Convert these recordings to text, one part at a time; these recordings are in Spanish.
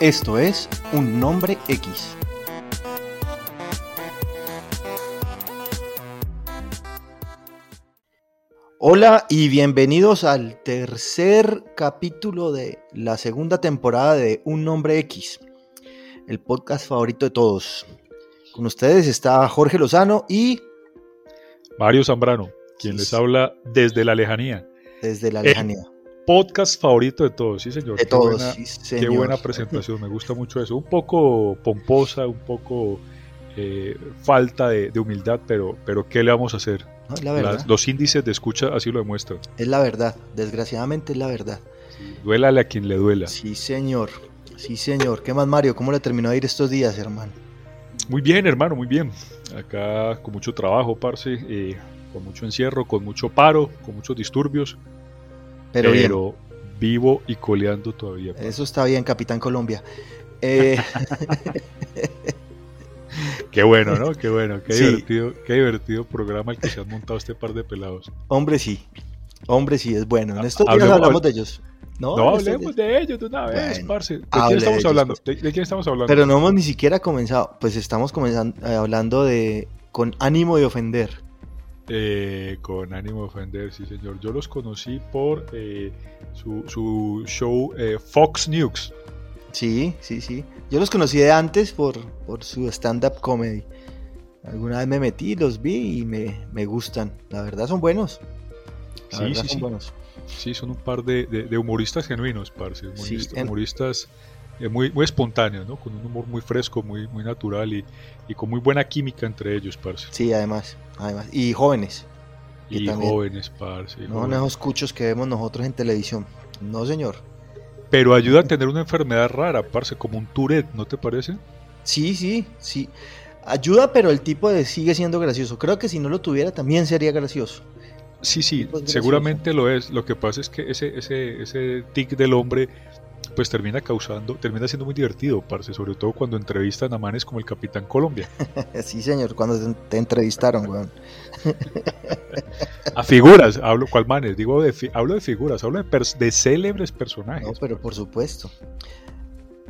Esto es Un Nombre X. Hola y bienvenidos al tercer capítulo de la segunda temporada de Un Nombre X, el podcast favorito de todos. Con ustedes está Jorge Lozano y Mario Zambrano, quien les habla desde la lejanía. Desde la lejanía podcast favorito de todos, sí señor. De qué todos, buena, sí, señor. Qué buena presentación, me gusta mucho eso. Un poco pomposa, un poco eh, falta de, de, humildad, pero, pero ¿qué le vamos a hacer? No, la verdad. Las, los índices de escucha así lo demuestran. Es la verdad, desgraciadamente es la verdad. Sí, duélale a quien le duela. Sí, señor. Sí, señor. ¿Qué más, Mario? ¿Cómo le terminó de ir estos días, hermano? Muy bien, hermano, muy bien. Acá con mucho trabajo, parce, eh, con mucho encierro, con mucho paro, con muchos disturbios. Pero, pero vivo y coleando todavía. Eso está bien, Capitán Colombia. Eh... qué bueno, ¿no? Qué bueno, qué, sí. divertido, qué divertido programa el que se han montado este par de pelados. Hombre, sí. Hombre, sí, es bueno. En estos días hablemos, hablamos de ellos. No, no hablemos de ellos de una vez, bueno, parce. ¿De quién estamos hablando? ¿De, ¿De, quién estamos hablando? Pero no hemos ni siquiera comenzado. Pues estamos comenzando eh, hablando de con ánimo de ofender. Eh, con ánimo de ofender, sí señor. Yo los conocí por eh, su, su, show Fox News. Sí, sí, sí. Yo los conocí de antes por, por su stand-up comedy. Alguna vez me metí, los vi y me, me gustan. La verdad son buenos. La sí, verdad sí, son sí. buenos. Sí, son un par de, de, de humoristas genuinos, parce. Humoristas, Sí, en- humoristas eh, muy, muy espontáneos, ¿no? Con un humor muy fresco, muy, muy natural y, y con muy buena química entre ellos, parce. Sí, además, además. Y jóvenes. Y también. jóvenes, parce. y No, jóvenes. no esos cuchos que vemos nosotros en televisión. No, señor. Pero ayuda a tener una enfermedad rara, parce, como un Tourette, ¿no te parece? Sí, sí, sí. Ayuda, pero el tipo de sigue siendo gracioso. Creo que si no lo tuviera también sería gracioso. Sí, sí, seguramente lo es. Lo que pasa es que ese, ese, ese tic del hombre pues termina causando, termina siendo muy divertido, parce, sobre todo cuando entrevistan a manes como el Capitán Colombia. Sí, señor, cuando te, entrevistaron, weón. A figuras, hablo cual manes, digo de hablo de figuras, hablo de, pers- de célebres personajes. No, pero por supuesto.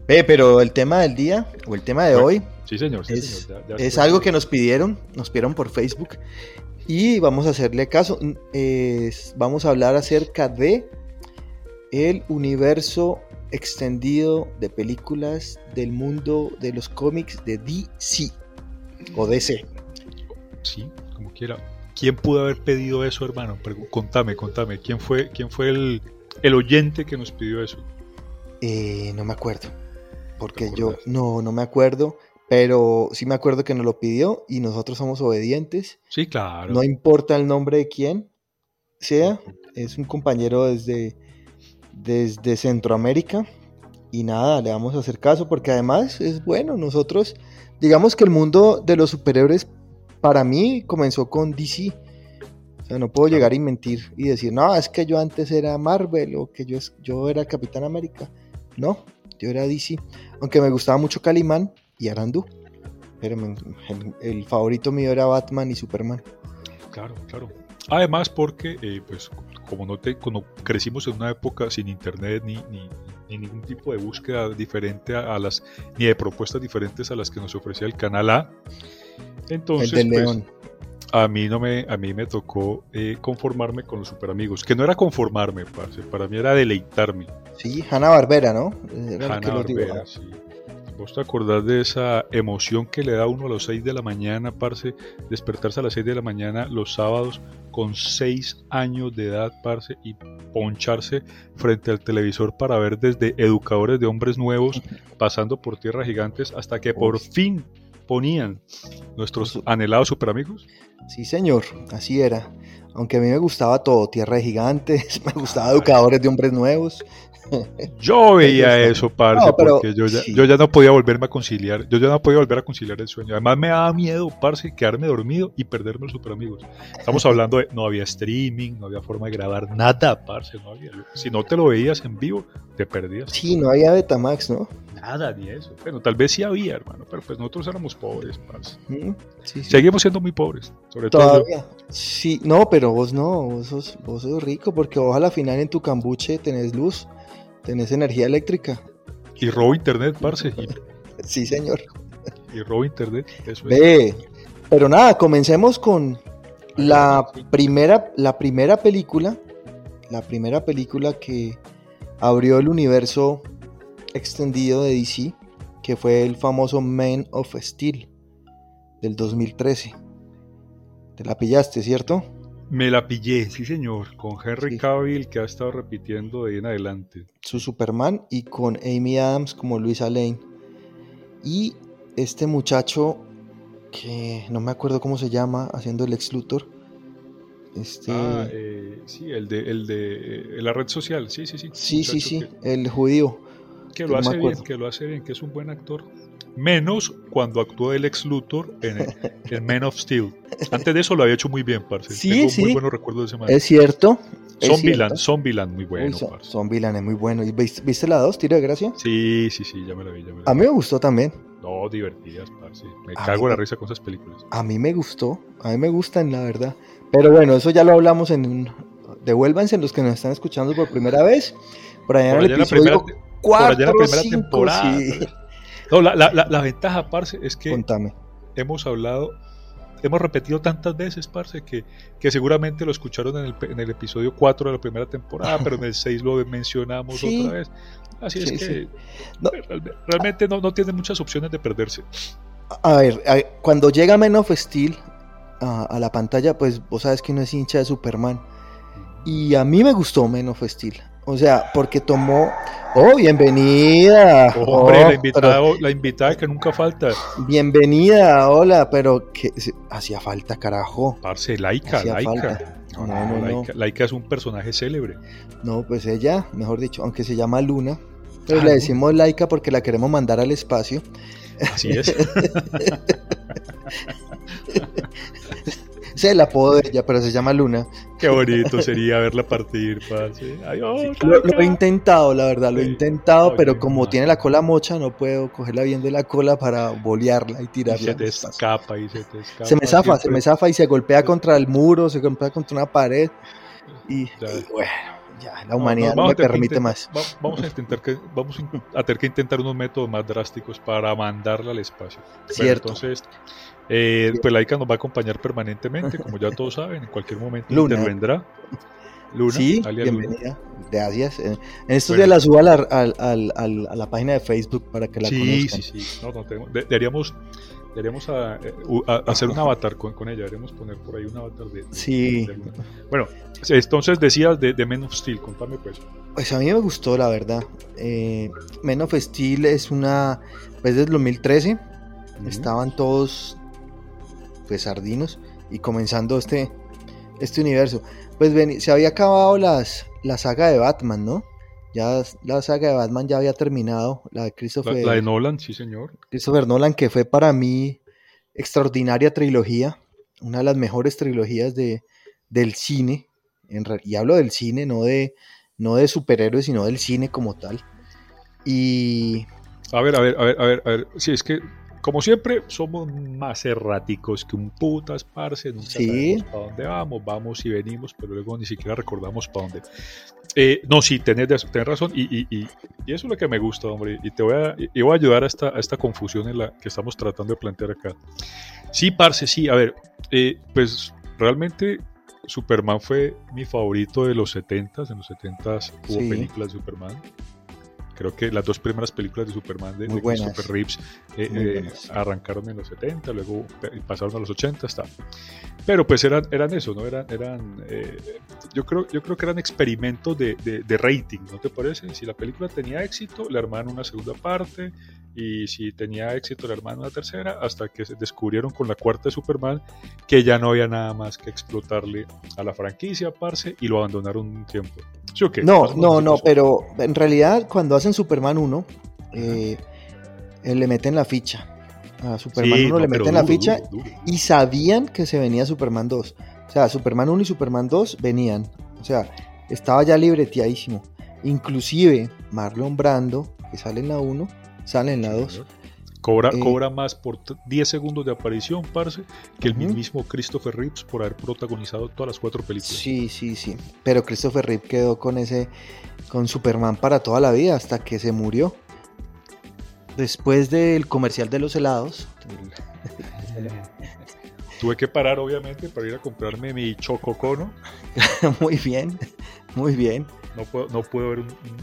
Ve, pero el tema del día, o el tema de Bueno, hoy, Sí, señor, sí, es, señor, ya- ya es algo que nos pidieron, nos pidieron por Facebook y vamos a hacerle caso. Vamos a hablar acerca de el universo extendido de películas del mundo de los cómics de DC o DC. Sí, como quiera. ¿Quién pudo haber pedido eso, hermano? Pregu- Contame, contame. ¿Quién fue, quién fue el, el oyente que nos pidió eso? Eh, no me acuerdo, porque ¿Te yo no, no me acuerdo, pero sí me acuerdo que nos lo pidió y nosotros somos obedientes. Sí, claro. No importa el nombre de quién sea, es un compañero desde, desde Centroamérica. Y nada, le vamos a hacer caso porque además es bueno. Nosotros, digamos que el mundo de los superhéroes para mí comenzó con DC. O sea, no puedo Claro. llegar y mentir y decir, no, es que yo antes era Marvel o que yo, yo era Capitán América. No, yo era DC. Aunque me gustaba mucho Calimán y Arandú. Pero me- el, el favorito mío era Batman y Superman. Claro, claro. Además porque, eh, pues, como no te, cuando crecimos en una época sin internet ni, ni, ni ningún tipo de búsqueda diferente a, a las, ni de propuestas diferentes a las que nos ofrecía el canal A, entonces, el de pues, León. a mí no me, a mí me tocó eh, conformarme con los super amigos, que no era conformarme, parce, para mí era deleitarme. Sí, Hanna Barbera, ¿no? Era el que lo Hanna-Barbera, dibujaba. sí. ¿Vos te acordás de esa emoción que le da uno a las 6 de la mañana, parce? Despertarse a las 6 de la mañana los sábados con 6 años de edad, parce, y poncharse frente al televisor para ver desde educadores de hombres nuevos, pasando por tierras gigantes, hasta que por fin ponían nuestros anhelados super amigos. Sí, señor, así era. Aunque a mí me gustaba todo, Tierra de Gigantes, me gustaba Educadores de Hombres Nuevos. Yo veía eso, parce, porque yo ya, yo ya no podía volverme a conciliar, yo ya no podía volver a conciliar el sueño. Además me daba miedo, parce, quedarme dormido y perderme los super amigos. Estamos hablando de, no había streaming, no había forma de grabar nada, parce, no había. Si no te lo veías en vivo, te perdías. Sí, no había Betamax, ¿no? Nada, ni eso. Bueno, tal vez sí había, hermano, pero pues nosotros éramos pobres, parce. Mm, Seguimos siendo muy pobres, sobre Todavía. todo. Sí, no, pero vos no, vos sos, vos sos rico porque ojalá al final en tu cambuche tenés luz. Tenés energía eléctrica. Y robo internet, parce. sí, señor. Y robo internet, eso Ve, pero nada, comencemos con la primera, la primera película, la primera película que abrió el universo extendido de DC, que fue el famoso Man of Steel del 2013. Te la pillaste, ¿cierto? Me la pillé, sí señor, con Henry Cavill que ha estado repitiendo de ahí en adelante. Su Superman y con Amy Adams como Luisa Lane. Y este muchacho que no me acuerdo cómo se llama, haciendo el ex Luthor. Este... Ah, eh, sí, el de, el de eh, la red social, sí, sí, sí. Sí, sí, sí, el judío. Que lo hace bien, que lo hace bien, que es un buen actor menos cuando actuó el ex Luthor en, en Man of Steel. Antes de eso lo había hecho muy bien, parce. Sí, Tengo muy buenos recuerdos de ese man. Es cierto. Zombieland, Zombieland, muy bueno, Son, parce. Zombieland es muy bueno. ¿Y viste, la 2, Tiro de Gracia? Sí, sí, sí, ya me la vi. Ya me la A mí me gustó también. No, divertidas, parce. Me cago en la risa con esas películas. A mí me gustó, a mí me gustan, la verdad. Pero bueno, eso ya lo hablamos en... Devuélvanse los que nos están escuchando por primera vez. Por allá en el episodio 4, por allá en la primera temporada. Sí. No, la, la, la, ventaja, Parce, es que hemos hablado, hemos repetido tantas veces, Parce, que, que seguramente lo escucharon en el, en el, episodio 4 de la primera temporada, pero en el 6 lo mencionamos otra vez. Así es que realmente no, no tiene muchas opciones de perderse. A ver, cuando llega Men of Steel a, a, la pantalla, pues vos sabes que no es hincha de Superman. Y a mí me gustó Men of Steel. O sea, porque tomó. Oh, bienvenida. Hombre, la, invitada, la invitada que nunca falta. Bienvenida, hola, pero que hacía falta, carajo. Parce, Laika, Laika. No, no, no, Laika, Laika, es un personaje célebre. No, pues ella, mejor dicho, aunque se llama Luna, pero le decimos Laika porque la queremos mandar al espacio. Así es. sé el apodo de ella, pero se llama Luna. Qué bonito sería verla partir, parce. lo, he intentado, la verdad, lo he intentado, pero como tiene la cola mocha, no puedo cogerla bien de la cola para bolearla y tirarla. Y se te escapa y se te escapa. Se me zafa, se me zafa y se golpea contra el muro, se golpea contra una pared. Y, bueno, ya, la humanidad no, me permite más. Vamos a, intentar que, vamos a tener que intentar unos métodos más drásticos para mandarla al espacio. Cierto. entonces, eh, pues Laika nos va a acompañar permanentemente, como ya todos saben, en cualquier momento intervendrá. Luna, sí, bienvenida. Gracias. En estos días la subo a la, a, la, página de Facebook para que la conozcan. Sí, sí, sí. No, no, deberíamos, deberíamos a, eh, hacer un avatar con, con, ella. Deberíamos poner por ahí un avatar de. Sí. bueno, entonces decías de, de, Men of Steel. Contame, pues. Pues a mí me gustó, la verdad. Eh, Men of Steel es una. Pues desde 2013. Estaban todos pues sardinos y comenzando este, este universo. Pues se había acabado las, la saga de Batman, ¿no? Ya la saga de Batman ya había terminado, la de Christopher. La, de Nolan, sí, señor. Christopher Nolan, que fue para mí extraordinaria trilogía, una de las mejores trilogías de, del cine. En, y hablo del cine, no de, no de superhéroes, sino del cine como tal. Y. A ver, a ver, a ver, a ver, a ver. Sí, es que como siempre, somos más erráticos que un putas, parce. Nunca ¿Sí? sabemos para dónde vamos, vamos y venimos, pero luego ni siquiera recordamos para dónde. Eh, no, sí, tenés, razón y, y, y, eso es lo que me gusta, hombre. Y te voy a, y voy a ayudar a esta, a esta confusión en la que estamos tratando de plantear acá. Sí, parce, sí. A ver, eh, pues realmente Superman fue mi favorito de los 70s. En los 70s hubo películas de Superman creo que las dos primeras películas de Superman de, de Super Reeves eh, eh, arrancaron en los 70, luego pasaron a los 80, está. Pero pues eran, eran eso, ¿no? Eran, eran eh, yo, creo, yo creo que eran experimentos de, de, rating, ¿no te parece? Si la película tenía éxito, le armaban una segunda parte y si tenía éxito el hermano la tercera, hasta que se descubrieron con la cuarta de Superman que ya no había nada más que explotarle a la franquicia, parce, y lo abandonaron un tiempo. ¿Sí o qué? No, no, no, pero en realidad cuando hacen Superman 1, eh, eh, le meten la ficha. A Superman Sí, 1 no, le meten la duro, ficha duro, duro. y sabían que se venía Superman 2. O sea, Superman 1 y Superman 2 venían. O sea, estaba ya libreteadísimo. Inclusive Marlon Brando, que sale en la 1, sale en la 2. Cobra, Eh, cobra más por t- 10 segundos de aparición, parce, que el Ujú. mismo Christopher Reeves por haber protagonizado todas las cuatro películas. Sí, sí, sí. Pero Christopher Reeve quedó con ese, con Superman para toda la vida hasta que se murió. Después del comercial de los helados. Tuve que parar, obviamente, para ir a comprarme mi chococono. muy bien, muy bien. No puedo, no puedo ver un, un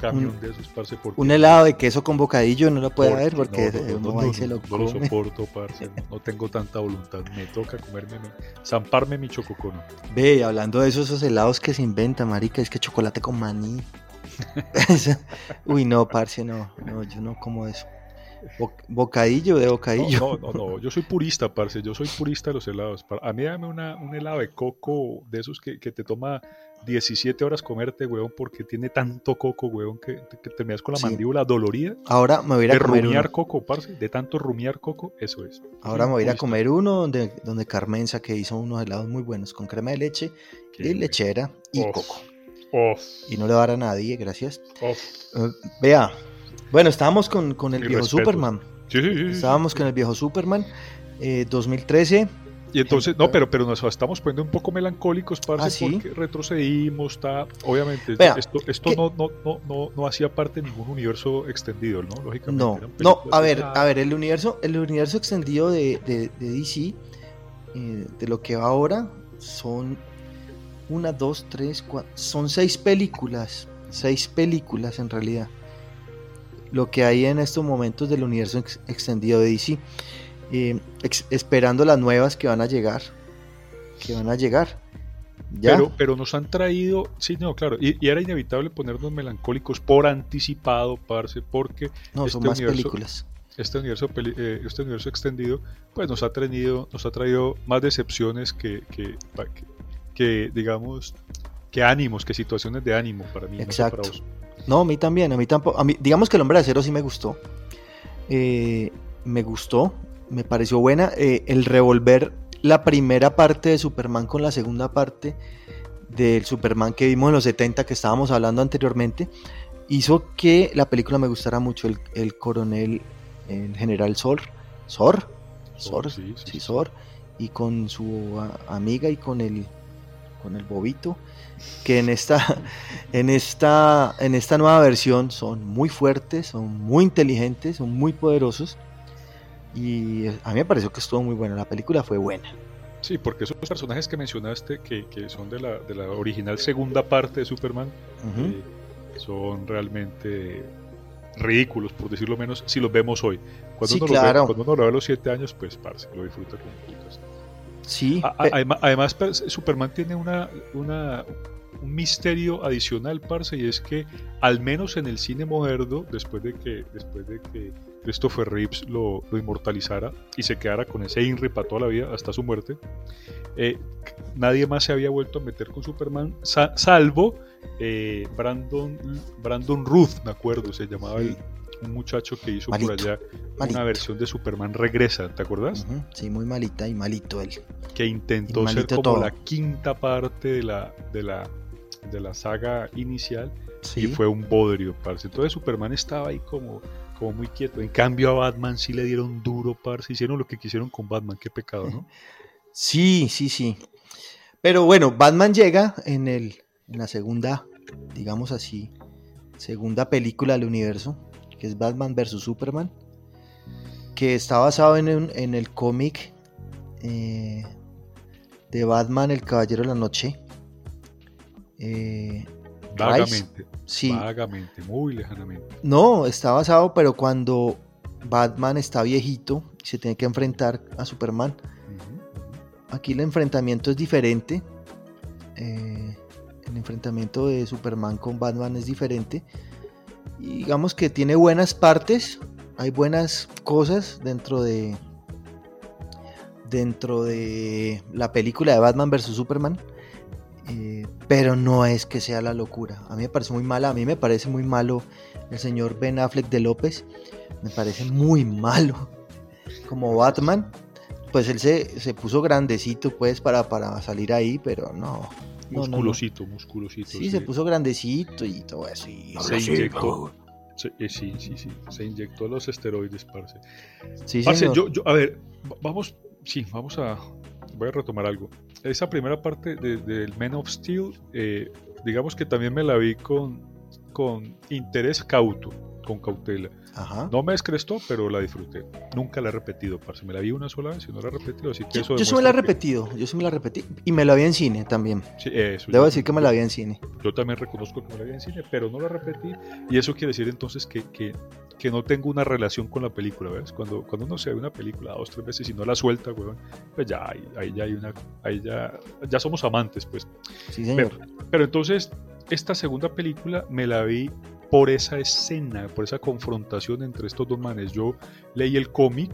camión de esos, parce, porque... Un helado de queso con bocadillo no lo puede haber porque no, no, no, uno no, ahí se no, lo no lo come. soporto, parce. No, no tengo tanta voluntad. Me toca comerme, mi- zamparme mi chococono. Ve, y hablando de esos, esos helados que se inventan, marica, es que chocolate con maní. Uy, no, parce, no, no, yo no como eso. Bo- bocadillo de bocadillo. No, no, no, no, yo soy purista, parce. Yo soy purista de los helados. A mí dame una, un helado de coco de esos que, que te toma 17 horas comerte, weón, porque tiene tanto coco, weón, que, que te con la Sí. mandíbula dolorida. Ahora me voy a ir De a comer rumiar uno. coco, parce. De tanto rumiar coco, eso es. Ahora me voy a ir a comer uno donde, donde Carmenza, que hizo unos helados muy buenos, con crema de leche Qué y lechera y Uf. coco. Uf, Y no le va a dar a nadie, gracias. uf. Eh, vea, bueno, estábamos con, con el viejo. Superman. Sí, sí, sí. Estábamos con el viejo Superman. eh, 2013. Y entonces, no, pero, pero nos estamos poniendo un poco melancólicos, parce, Ah, ¿sí? porque retrocedimos, está, obviamente, Vea, esto, esto no, no, no, no, no hacía parte de ningún universo extendido, ¿no? Lógicamente. No, no, a ver, a ver, el universo, el universo extendido de, de- de DC, eh, de lo que va ahora, son una, dos, tres, cuatro, son seis películas, seis películas en realidad. Lo que hay en estos momentos del universo ex- extendido de DC, eh, ex- esperando las nuevas que van a llegar, que van a llegar. ¿Ya? Pero, pero nos han traído, sí, no, claro, y, y era inevitable ponernos melancólicos por anticipado, parce, porque no, son este más universo- películas. este universo, eh, este universo extendido, pues nos ha traído, nos ha traído más decepciones que, que, pa- que, que, digamos, que ánimos, que situaciones de ánimo para mí. no sé para Exacto. vos. No, a mí también, a mí tampoco. A mí, digamos que el hombre de acero sí me gustó. Eh, me gustó, me pareció buena. Eh, el revolver la primera parte de Superman con la segunda parte del Superman que vimos en los 70 que estábamos hablando anteriormente, hizo que la película me gustara mucho. El, el coronel, el general Sor, Sor, Sor, sí, sí, sí, sí. Sor, y con su a- amiga y con el con el bobito que en esta en esta en esta nueva versión son muy fuertes, son muy inteligentes, son muy poderosos y a mí me pareció que estuvo muy buena, la película fue buena. Sí, porque esos personajes que mencionaste, que, que son de la, de la original segunda parte de Superman, eh, son realmente ridículos, por decirlo menos, si los vemos hoy. Cuando, Sí, uno, lo claro. ve, cuando uno lo ve a los 7 años, pues, parce, lo disfruta como putas. Sí, A- pe- Además, además, Superman tiene una, una- un misterio adicional, parce, y es que al menos en el cine moderno, después de que, después de que Christopher Reeves lo, lo inmortalizara y se quedara con ese INRI para toda la vida hasta su muerte, eh, nadie más se había vuelto a meter con Superman, sa- salvo eh, Brandon, Brandon Ruth, me acuerdo, se llamaba el, un muchacho que hizo por allá malito. una versión de Superman Regresa, ¿te acuerdas? Sí, muy malita y malito él. que intentó ser como todo. la quinta parte de la, de la, de la saga inicial Sí. y fue un bodrio, parce. Entonces Superman estaba ahí como, como muy quieto. En cambio a Batman sí le dieron duro, parce. Hicieron lo que quisieron con Batman, qué pecado, ¿no? Sí, sí, sí. Pero bueno, Batman llega en el en la segunda, digamos así, segunda película del universo, que es Batman vs Superman, que está basado en, un- en el cómic eh, de Batman, el Caballero de la Noche. Eh. Vagamente, Sí, vagamente, muy lejanamente. no, está basado, pero cuando Batman está viejito y se tiene que enfrentar a Superman. Aquí el enfrentamiento es diferente. Eh, el enfrentamiento de Superman con Batman es diferente. Digamos que tiene buenas partes. hay buenas cosas dentro de dentro de la película de Batman vs Superman, eh, pero no es que sea la locura. A mí me parece muy mala, a mí me parece muy malo el señor Ben Affleck de López, me parece muy malo como Batman. Pues él se, se puso grandecito pues para, para salir ahí, pero no. No, no, no. Musculosito, musculosito. Sí, se puso grandecito y todo eso. y- Se inyectó. se- eh, sí, sí, sí. Se inyectó los esteroides, parce. Sí, Parce, señor. yo, yo, a ver, va- vamos, sí, vamos a, voy a retomar algo. Esa primera parte de- del Men of Steel, eh, digamos que también me la vi con, con interés cauto, con cautela. Ajá. No me descrestó, pero la disfruté. Nunca la he repetido, parce. Me la vi una sola vez y no la he repetido, así que Yo, eso yo sí me la he repetido, yo sí me la repetí. Y me la vi en cine también. Sí, eso, Debo decir que me la vi en cine. Yo también reconozco que me la vi en cine, pero no la repetí. Y eso quiere decir entonces que, que, que no tengo una relación con la película, ¿ves? Cuando, cuando uno se ve una película dos, tres veces y no la suelta, weón, pues ya, ahí, ahí ya hay una, ahí ya, ya somos amantes, pues. Sí, señor. Pero entonces, esta segunda película me la vi por esa escena, por esa confrontación entre estos dos manes. Yo leí el cómic,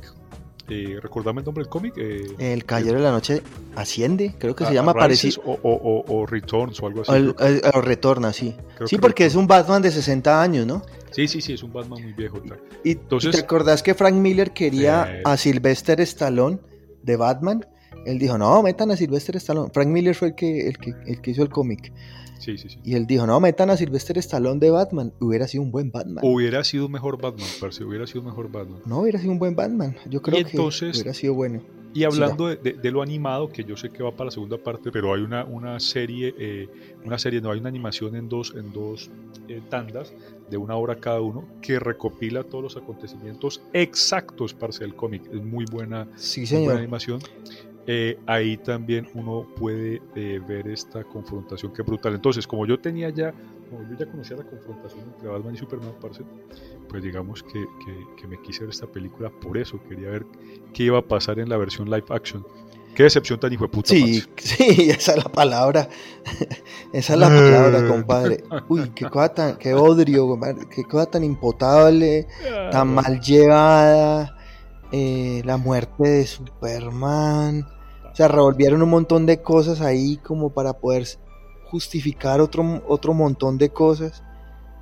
eh, ¿recordame el nombre del cómic? Eh, El Caballero de la Noche asciende, creo que se llama parecido. o, o- o- Returns o algo así. O, retorna, sí. creo Sí, que porque es un Batman de 60 años, ¿no? Sí, sí, sí, es un Batman muy viejo. tal. Y, Entonces- ¿y te acordás que Frank Miller quería Eh. a Sylvester Stallone de Batman? Él dijo, no, metan a Sylvester Stallone. Frank Miller fue el que, el que, el que hizo el cómic. Sí, sí, sí. Y él dijo, no, metan a Sylvester Stallone de Batman. Hubiera sido un buen Batman. Hubiera sido un mejor Batman, parce, hubiera sido un mejor Batman. No, hubiera sido un buen Batman. Yo creo entonces- que hubiera sido bueno. Y hablando de, de- de lo animado, que yo sé que va para la segunda parte, pero hay una, una serie, eh, una serie, no, hay una animación en dos, en dos eh, tandas de una hora cada uno que recopila todos los acontecimientos exactos, parce, del cómic. Es muy buena, Sí, muy buena animación. Eh, ahí también uno puede eh, ver esta confrontación que es brutal. Entonces, como yo tenía ya, como yo ya conocía la confrontación entre Batman y Superman, parce, pues digamos que, que- que me quise ver esta película por eso, quería ver qué iba a pasar en la versión live action. Qué decepción tan hijo de puta. Sí, parce. sí, esa es la palabra. Esa es la Eh. palabra, compadre. Uy, qué cosa tan, qué odrio, compadre, qué cosa tan impotable, tan mal llevada. Eh, la muerte de Superman. O sea, revolvieron un montón de cosas ahí como para poder justificar otro, otro montón de cosas.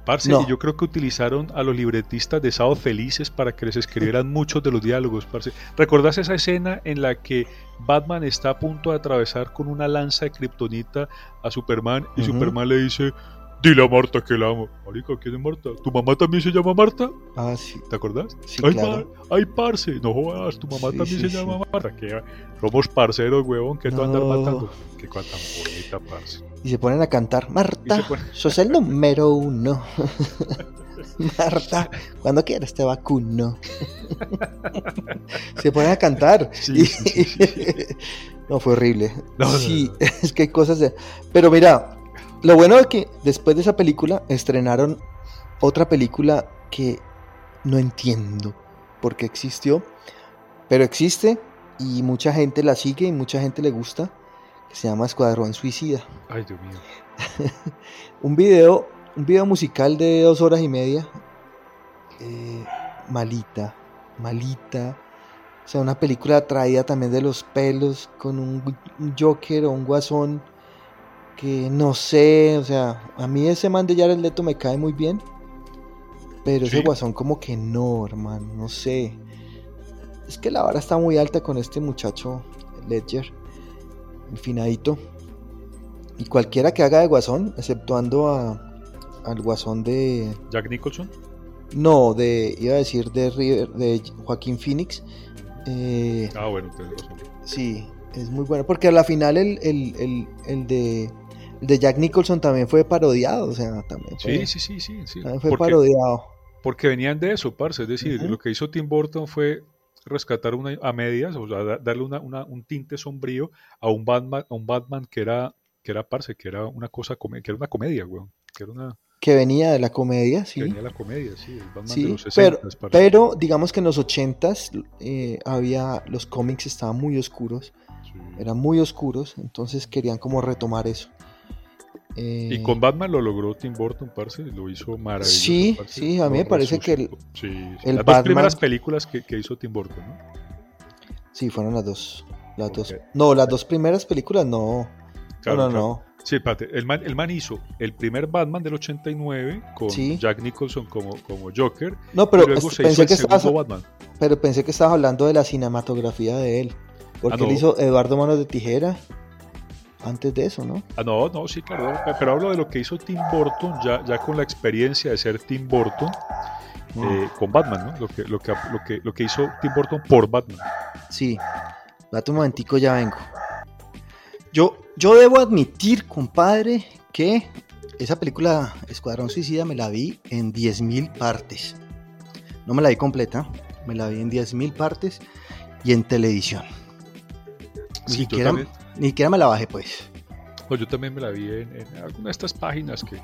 Parce, No. y yo creo que utilizaron a los libretistas de Sábado Felices para que les escribieran muchos de los diálogos, parce. ¿Recordás esa escena en la que Batman está a punto de atravesar con una lanza de kriptonita a Superman y. Superman le dice, dile a Marta que la amo. Marica, ¿quién es Marta? ¿Tu mamá también se llama Marta? Ah, sí. ¿Te acordás? Sí, ay, claro. par- ay, parce, no jodas, tu mamá Sí, también sí, se llama. Marta. Que somos parceros, huevón, que tú andas No. matando. Qué cosa tan bonita, parce. Y se ponen a cantar, Marta, ponen- sos el número uno. Marta, cuando quieras te vacuno. se ponen a cantar. Sí, Y- no, fue horrible. No, no, sí, no. es que hay cosas de... Pero mira, lo bueno es que después de esa película estrenaron otra película que no entiendo por qué existió, pero existe y mucha gente la sigue y mucha gente le gusta, que se llama Escuadrón Suicida. Ay, Dios mío. Un video, un video musical de dos horas y media. eh, malita, malita. O sea, una película traída también de los pelos, con un, un Joker o un Guasón que no sé, o sea, a mí ese man de Jared Leto me cae muy bien, pero ese. Guasón como que no, hermano, no sé. Es que la vara está muy alta con este muchacho Ledger, el finadito. Y cualquiera que haga de Guasón, exceptuando a, al Guasón de... Jack Nicholson. No, de... Iba a decir de, River- de Joaquín Phoenix. eh, Ah, bueno, tenés razón. sí, es muy bueno. Porque a la final el, el, el, el de, de Jack Nicholson también fue parodiado. O sea, también fue, Sí, sí, sí, sí. sí. también fue Porque, parodiado. porque venían de eso, parce. Es decir, lo que hizo Tim Burton fue rescatar una, a medias, o sea, da- darle una, una- un tinte sombrío a un Batman, a un Batman que era, que era parce, que era una cosa, que era una comedia, weón. Que era una, Que venía de la comedia, que sí. venía la comedia, sí, el Batman de los 60 pero, digamos que en los 80s eh, había, los cómics estaban muy oscuros. Sí. eran muy oscuros, entonces querían como retomar eso. Eh, Y con Batman lo logró Tim Burton, parce, lo hizo maravilloso. Sí, parce. sí, a mí me parece que el- resucitó. Sí, sí. el Las dos primeras películas que, que hizo Tim Burton, ¿no? Sí, fueron las dos. Las dos. No, las dos primeras películas no. Claro, no, no, claro. no. Sí, espérate, el man, el man hizo el primer Batman del 89 con Sí. Jack Nicholson como, como Joker. No, pero y luego se hizo pensé el que, estabas, Batman. pero pensé que estabas hablando de la cinematografía de él. Porque Ah, él hizo Eduardo Manos de Tijera antes de eso, ¿no? Ah, no, no, sí, claro. Pero hablo de lo que hizo Tim Burton, ya, ya con la experiencia de ser Tim Burton Mm. eh, con Batman, ¿no? Lo que, lo, que, lo, que, lo que hizo Tim Burton por Batman. Sí. Date un momentico, ya vengo. Yo, yo debo admitir, compadre, que esa película Escuadrón Suicida me la vi en 10.000 partes. No me la vi completa, me la vi en 10.000 partes y en televisión. Ni, Sí, siquiera. Ni siquiera me la bajé, pues. Pues yo también me la vi en, en alguna de estas páginas que,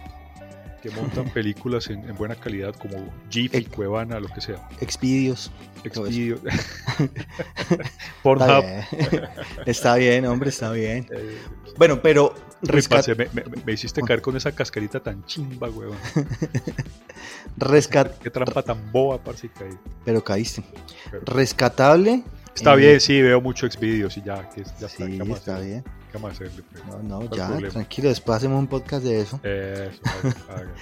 que montan películas en, en buena calidad como Jiffy, Cuevana, lo que sea. Expidios. eso. Expedio. Está bien. está bien, hombre, está bien. Eh, Bueno, pero rescat- me, me- me hiciste caer con esa cascarita tan chimba, weón. rescat- Qué trampa tan boba, parce, que caí. pero caíste. Pero- Rescatable. Está eh, bien, sí, veo mucho Xvideos y ya, que ya está. Sí, ¿qué vamos a está hacer? bien. ¿Qué a hacerle, pues? No, no, ¿Cuál ya, problema? tranquilo, después hacemos un podcast de eso. Eso, haga, haga, haga.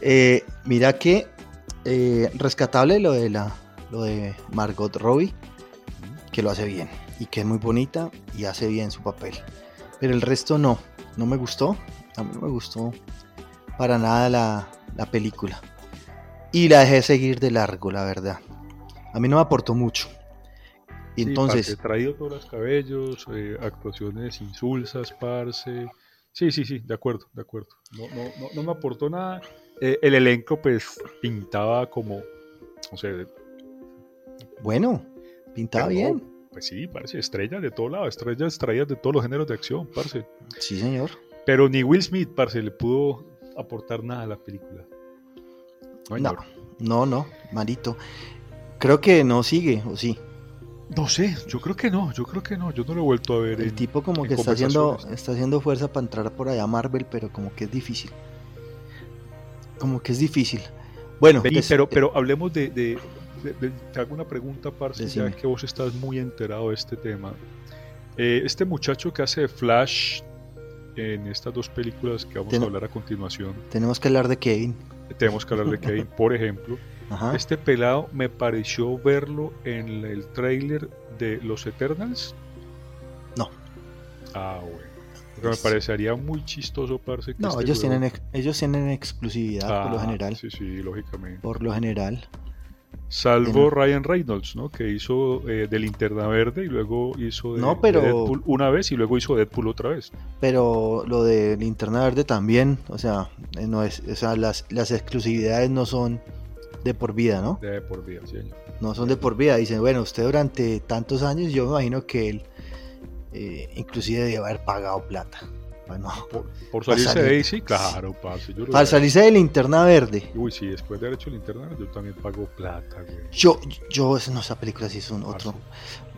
Eh, mira que eh, rescatable lo de la lo de Margot Robbie, que lo hace bien y que es muy bonita y hace bien su papel. Pero el resto no, no me gustó. A mí no me gustó para nada la, la película. Y la dejé seguir de largo, la verdad. A mí no me aportó mucho. Y Sí, entonces, parce, traído todos los cabellos, eh, actuaciones insulsas, parce. Sí, sí, sí, de acuerdo, de acuerdo. No, no, no, no me aportó nada. Eh, el elenco, pues, pintaba como, o sea, bueno, pintaba bien. Pues sí, parece estrellas de todo lado, estrellas traídas de todos los géneros de acción, parce. Sí, señor. Pero ni Will Smith, parce, le pudo aportar nada a la película. No, No, no, no, malito. Creo que no sigue, o sí. No sé, yo creo que no, yo creo que no, yo no lo he vuelto a ver. El en- tipo como que está haciendo, está haciendo fuerza para entrar por allá a Marvel, pero como que es difícil. Como que es difícil. Bueno, Vení, des- pero, pero hablemos de, de- de- de- Te hago una pregunta, parce, ya Decime. que vos estás muy enterado de este tema. Eh, este muchacho que hace Flash en estas dos películas que vamos Ten- a hablar a continuación, tenemos que hablar de Kevin. tenemos que hablar de Kevin, por ejemplo. Ajá. Este pelado me pareció verlo en el trailer de Los Eternals. No. Ah, bueno. Porque me parecería muy chistoso, parce. que No, este ellos huevón- tienen, ellos tienen exclusividad por lo Ah, general. Sí, sí, lógicamente. Por lo general. Salvo Tienen- Ryan Reynolds, ¿no? Que hizo eh, de Linterna Verde y luego hizo de, No, de pero- Deadpool una vez y luego hizo Deadpool otra vez. Pero lo de Linterna Verde también, o sea, eh, no es, o sea, las, las exclusividades no son de por vida, ¿no? De por vida, sí, señor. No son de por vida. Dicen, bueno, usted durante tantos años, yo me imagino que él eh, inclusive debe haber pagado plata. Bueno, Por, por salirse salir- de ahí, sí, claro, parce. Yo para salirse de Linterna Verde. Uy, sí, después de haber hecho Linterna Verde, yo también pago plata, güey. Yo, yo, no, esa película sí es un otro.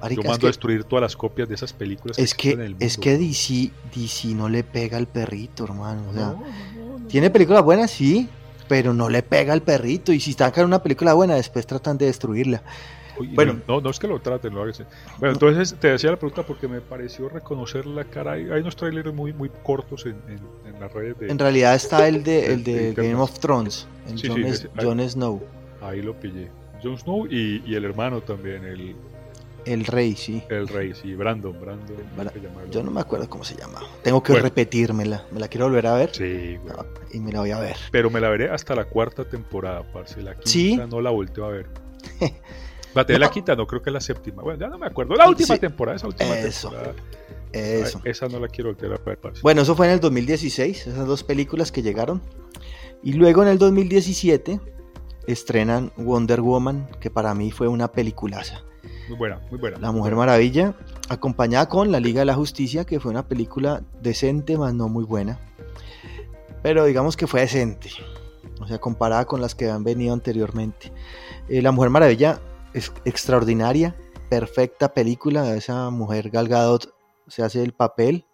Marica, Yo es mando a destruir todas las copias de esas películas es que, en el es que. DC, DC no le pega al perrito, hermano. O sea, No, no, no, no. tiene películas buenas, sí, pero no le pega al perrito. Y si sacan una película buena, después tratan de destruirla. Uy, Bueno. no, no es que lo traten, lo hagan. Bueno, entonces te decía la pregunta porque me pareció reconocer la cara. Hay, hay unos trailers muy, muy cortos en, en, en las redes de. En realidad está el de, el de. Game of Thrones, el Sí, Jon, sí, Es- ese- ahí- Jon Snow, Ahí lo pillé. Jon Snow y, y el hermano también, el, el rey, sí. el rey, sí, Brandon, Brandon. Bra- ¿cómo se llama el Yo no me acuerdo cómo se llama. Tengo que Bueno. repetírmela. Me la quiero volver a ver Sí, güey. Y me la voy a ver. Pero me la veré hasta la cuarta temporada, parce. La quinta ¿Sí? no la volteo a ver. Va la quinta, no creo que es la séptima. Bueno, ya no me acuerdo. La última Sí. temporada, esa última Eso. temporada. Eso. Ay, esa no la quiero voltear a ver, parce. Bueno, eso fue en el 2016, esas dos películas que llegaron. Y luego en el 2017 estrenan Wonder Woman, que para mí fue una peliculaza. Muy buena, muy buena. La Mujer Maravilla, acompañada con La Liga de la Justicia, que fue una película decente, más no muy buena. Pero digamos que fue decente. O sea, comparada con las que han venido anteriormente. Eh, la Mujer Maravilla es extraordinaria, perfecta película. Esa mujer Gal Gadot se hace el papel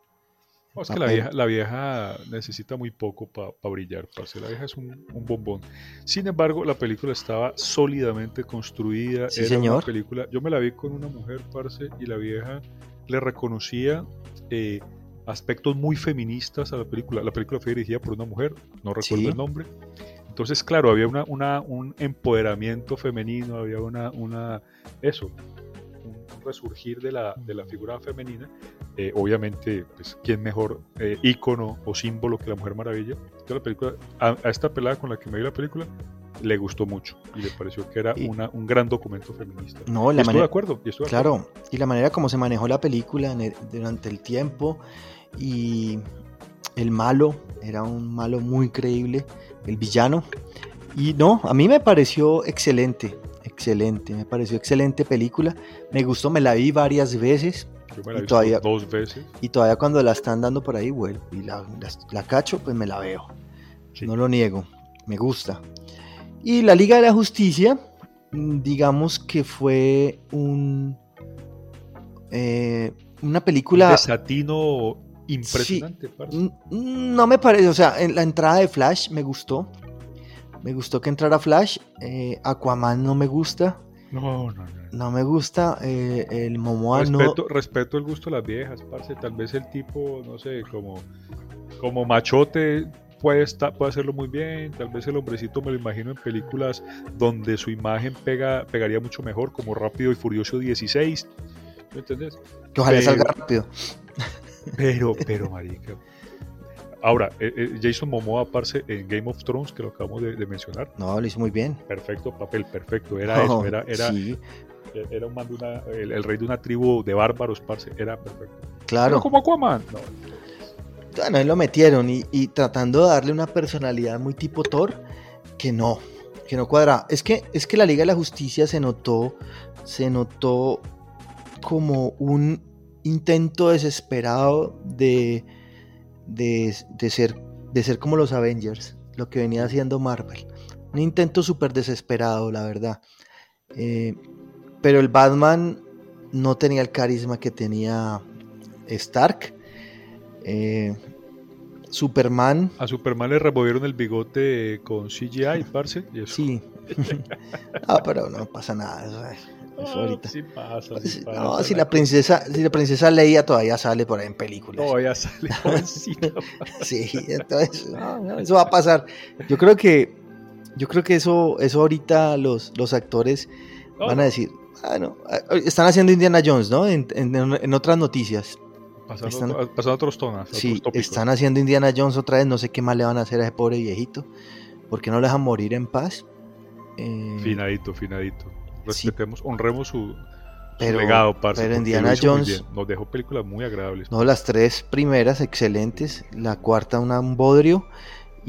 es que la vieja, la vieja necesita muy poco para brillar, parce. La vieja es un, bombón. Sin embargo, la película estaba sólidamente construida. Sí, señor. película, yo me la vi con una mujer, parce, y la vieja le reconocía eh, aspectos muy feministas a la película. La película fue dirigida por una mujer, no recuerdo el nombre. Entonces, claro, había una, una, un empoderamiento femenino, había una, una eso, un resurgir de la, de la figura femenina eh, obviamente, pues, ¿quién mejor eh, ícono o símbolo que la Mujer Maravilla? Entonces, la película, a, esta pelada con la que me vi la película, le gustó mucho y le pareció que era una, un gran documento feminista. No, la estoy de acuerdo. claro, y la manera como se manejó la película durante el tiempo y el malo, era un malo muy creíble, el villano. Y no, a mí me pareció excelente, excelente, me pareció excelente película. Me gustó, me la vi varias veces y todavía, dos veces. Y todavía cuando la están dando por ahí vuelvo y la, la, cacho, pues me la veo. No lo niego, me gusta. Y la Liga de la Justicia, mm, digamos que fue un eh, una película. Un desatino impresionante. no me parece, o sea, en la entrada de Flash me gustó. Me gustó que entrara Flash. Eh, Aquaman no me gusta. No, no, no. No me gusta eh, el Momoa. Respeto, respeto el gusto de las viejas, parce. Tal vez el tipo, no sé, como, como machote puede, estar, puede hacerlo muy bien. Tal vez el hombrecito me lo imagino en películas donde su imagen pega, pegaría mucho mejor, como Rápido y Furioso 16. ¿Me entiendes? Que ojalá salga rápido. Pero, pero, marica, Ahora, eh, eh, Jason Momoa aparece en Game of Thrones, que lo acabamos de, mencionar. No, lo hizo muy bien. Perfecto, papel perfecto. Era eso, era, era, era un el, rey de una tribu de bárbaros, parce, era perfecto. Claro. Como Aquaman. No. Bueno, ahí lo metieron y, tratando de darle una personalidad muy tipo Thor, que no, que no cuadra. Es que, es que la Liga de la Justicia se notó, se notó como un intento desesperado de de, ser, de ser como los Avengers, lo que venía haciendo Marvel. Un intento súper desesperado, la verdad. Eh, pero el Batman no tenía el carisma que tenía Stark. Eh, Superman. A Superman le removieron el bigote con CGI, parce. Y Sí. ah, pero no pasa nada. No, si la princesa, si la princesa Leia todavía sale por ahí en películas. Todavía sale sí, entonces, eso va a pasar. Yo creo que, yo creo que eso, eso ahorita los, los actores van a decir, ah, no, están haciendo Indiana Jones, ¿no? En, en, otras noticias. Pasando, pasando otros tonos. Sí, están haciendo Indiana Jones otra vez, no sé qué más le van a hacer a ese pobre viejito. ¿Por qué no le dejan morir en paz? Eh, finadito, finadito respetemos, honremos su, legado, parce, Pero Indiana Jones nos dejó películas muy agradables. No, las tres primeras excelentes, la cuarta una, un bodrio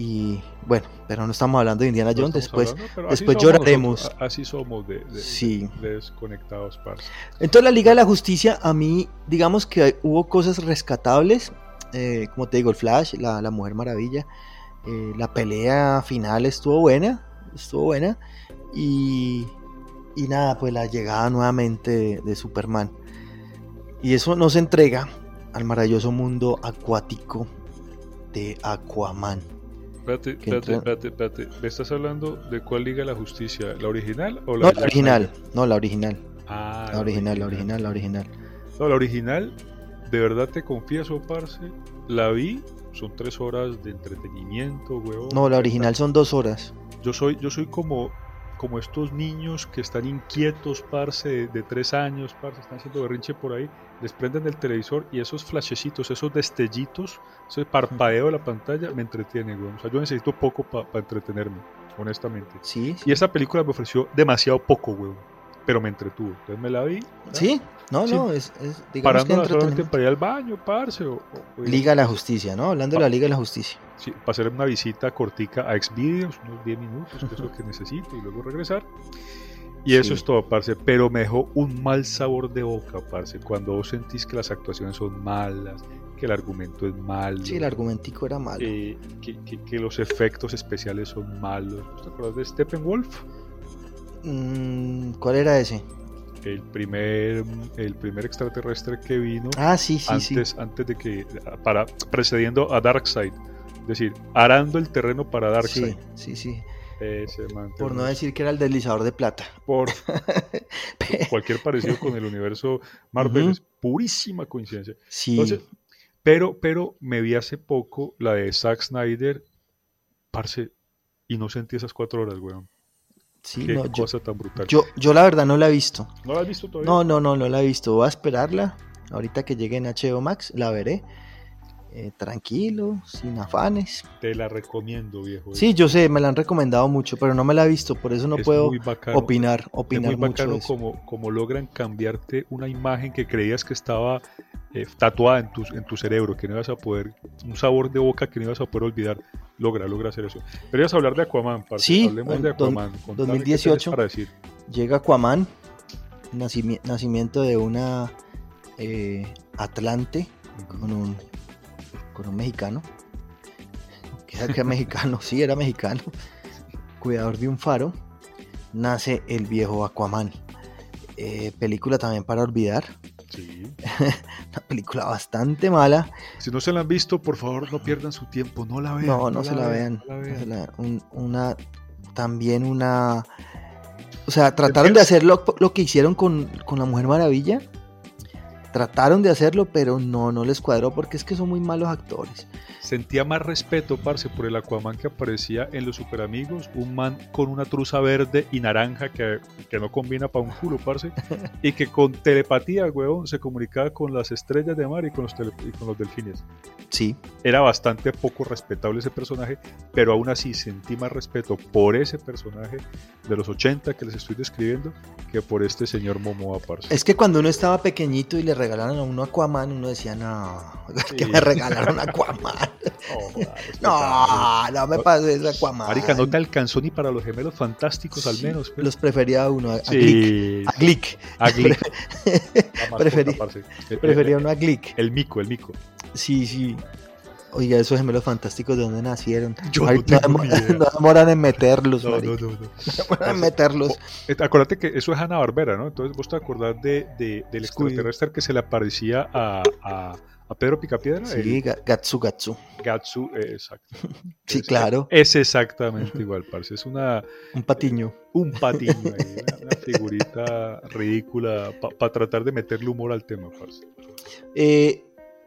y bueno, pero no estamos hablando de Indiana Jones, después, después lloraremos. así somos de, desconectados, parce. Entonces la Liga de la Justicia, a mí, digamos que hubo cosas rescatables, eh, como te digo, el Flash, la, la Mujer Maravilla, eh, la pelea final estuvo buena, estuvo buena, y y nada, pues la llegada nuevamente de, Superman. Y eso nos entrega al maravilloso mundo acuático de Aquaman. Espérate, espérate, espérate, espérate. ¿Me estás hablando de cuál Liga la Justicia? ¿La original o la No, la original. No, la original. Ah, la original, la original, la original. No, la original, de verdad te confieso, parce, la vi, son tres horas de entretenimiento, huevón. No, la original son dos horas. Yo soy, yo soy como como estos niños que están inquietos, parce, de, tres años, parce, están haciendo berrinche por ahí, les prenden el televisor y esos flashecitos, esos destellitos, ese parpadeo de la pantalla me entretienen, güey. O sea, yo necesito poco para entretenerme, honestamente. Sí, Y esa película me ofreció demasiado poco, güey pero me entretuvo. Entonces me la vi. Sí, no, no, es, es digamos que solamente para ir al baño, parce. O, Liga de la Justicia, ¿no? Hablando de la Liga de la Justicia. Sí, para hacer una visita cortica a Xvideos, unos 10 minutos, que es lo que necesito, y luego regresar. Y eso es todo, parce. Pero me dejó un mal sabor de boca, parce. Cuando vos sentís que las actuaciones son malas, que el argumento es malo. Sí, el argumentico era malo. Eh, que, que, los efectos especiales son malos. ¿Te acuerdas de Steppenwolf? Mm, ¿Cuál era ese? el primer, el primer extraterrestre que vino Ah, sí, sí, sí. antes, antes de que, para, precediendo a Darkseid. Es decir, arando el terreno para Darkseid. Sí, sí, sí. Ese man, Por no decir que era el deslizador de plata. por cualquier parecido con el universo Marvel es purísima coincidencia. Sí. Entonces, pero, pero me vi hace poco la de Zack Snyder, parce, y no sentí esas cuatro horas, weón. Sí, Qué no, yo, cosa tan brutal. yo, yo la verdad no la he visto. ¿No la has visto todavía? No, no, no, no la he visto. Voy a esperarla. Ahorita que llegue en HBO Max, la veré. Eh, tranquilo, sin afanes. Te la recomiendo, viejo. Sí, yo sé, me la han recomendado mucho, pero no me la he visto, por eso no Es puedo bacano. opinar, Es opinar muy mucho bacano de como, como logran cambiarte una imagen que creías que estaba eh, tatuada en tu, en tu cerebro, que no ibas a poder, un sabor de boca que no ibas a poder olvidar. Logra, logra hacer eso. Pero ibas a hablar de Aquaman, parce. Sí, Hablemos de don- Aquaman. Contame qué tenés 2018. para decir. Llega Aquaman, nacimi- nacimiento de una eh, Atlante con un, un mexicano. Que era que era mexicano, sí, era mexicano. Cuidador de un faro. Nace el viejo Aquaman. Eh, película también para olvidar. Sí. Una película bastante mala. Si no se la han visto, por favor, no pierdan su tiempo. No la vean. No, no, se la vean. no la no vean. se la- un- una, también una... O sea, trataron de hacer lo, lo que hicieron con, con la Mujer Maravilla. Trataron de hacerlo, pero no, no les cuadró porque es que son muy malos actores. Sentía más respeto, parce, por el Aquaman que aparecía en Los Super Amigos, un man con una truza verde y naranja que, que no combina para un culo, parce, y que con telepatía, huevón, se comunicaba con las estrellas de mar y con los, tele- y con los delfines. Sí, Era bastante poco respetable ese personaje, pero aún así sentí más respeto por ese personaje de los 80 que les estoy describiendo que por este señor Momoa, parce. es que cuando uno estaba pequeñito y le regalaron a uno Aquaman, uno decía, no, que Sí. me regalaron Aquaman. Oh. No, no me pases Aquaman. Marica, no te alcanzó ni para los gemelos fantásticos, al Sí, menos. pues. Los prefería a uno, a, a Glick. Sí, A Glick. a Glick. Parce. El- Prefería el, uno a Glick. el mico, el mico. Sí, sí. Oiga, esos gemelos fantásticos, ¿de dónde nacieron? Yo Ay, no idea. no demoran en meterlos, No, no, no, no. No demoran en meterlos. Eh, Acuérdate que eso es Hanna Barbera, ¿no? Entonces vos te acordás de, de- del Scooby. extraterrestre que se le aparecía a, a, a Pedro Picapiedra. Sí, el Ga- Gatsu Gatsu. Gatsu, eh, exacto. Sí, Es- claro. Es exactamente igual, parce. Es una, Un patiño. un patiño ahí, una, figurita ridícula para tratar de meterle humor al tema, parce. Eh,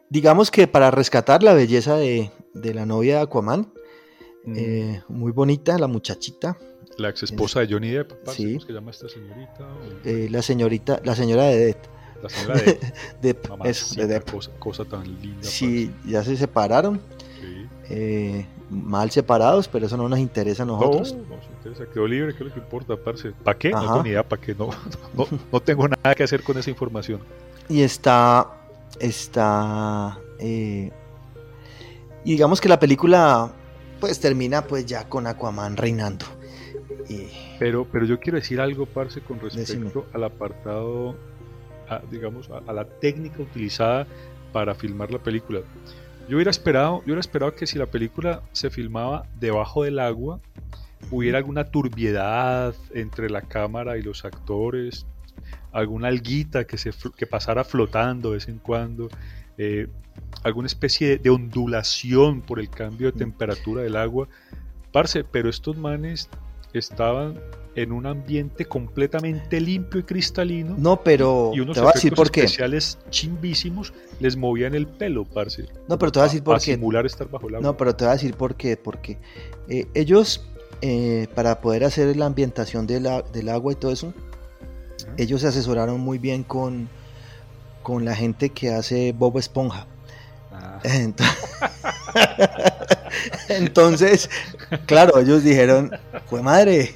digamos que para rescatar la belleza de, de la novia de Aquaman, Mm. eh, muy bonita, la muchachita, La ex esposa de Johnny Depp, parce, Sí. ¿cómo se llama esta señorita? Eh, la señorita, la señora de Depp. La señora de Depp, eso, Mamacita, de Depp. cosa, cosa tan linda. Sí, ya se separaron. Sí. eh, mal separados, pero eso no nos interesa a No, nosotros. no se interesa, quedó libre, ¿qué es lo que importa, parce? ¿Para qué? No Ajá. tengo ni idea, ¿para qué? No, no, no tengo nada que hacer con esa información. Y está. Está. eh, y digamos que la película. Pues termina pues ya con Aquaman reinando. Y, Pero, pero yo quiero decir algo, parce, con respecto Decime. al apartado, a, digamos, a, la técnica utilizada para filmar la película. Yo hubiera esperado, yo hubiera esperado que si la película se filmaba debajo del agua, hubiera alguna turbiedad entre la cámara y los actores, alguna alguita que, se, que pasara flotando de vez en cuando, eh, alguna especie de, de ondulación por el cambio de temperatura del agua. Parce, pero estos manes estaban en un ambiente completamente limpio y cristalino. no, pero y unos te voy a decir por qué. especiales chimbísimos les movían el pelo, parce. No, pero te voy a decir por qué. simular estar bajo el agua. No, pero te voy a decir por qué. Porque eh, ellos, eh, para poder hacer la ambientación de la- del agua y todo eso, ellos se asesoraron muy bien con, con la gente que hace Bob Esponja. Ah, Ent- Entonces, claro, ellos dijeron, fue madre,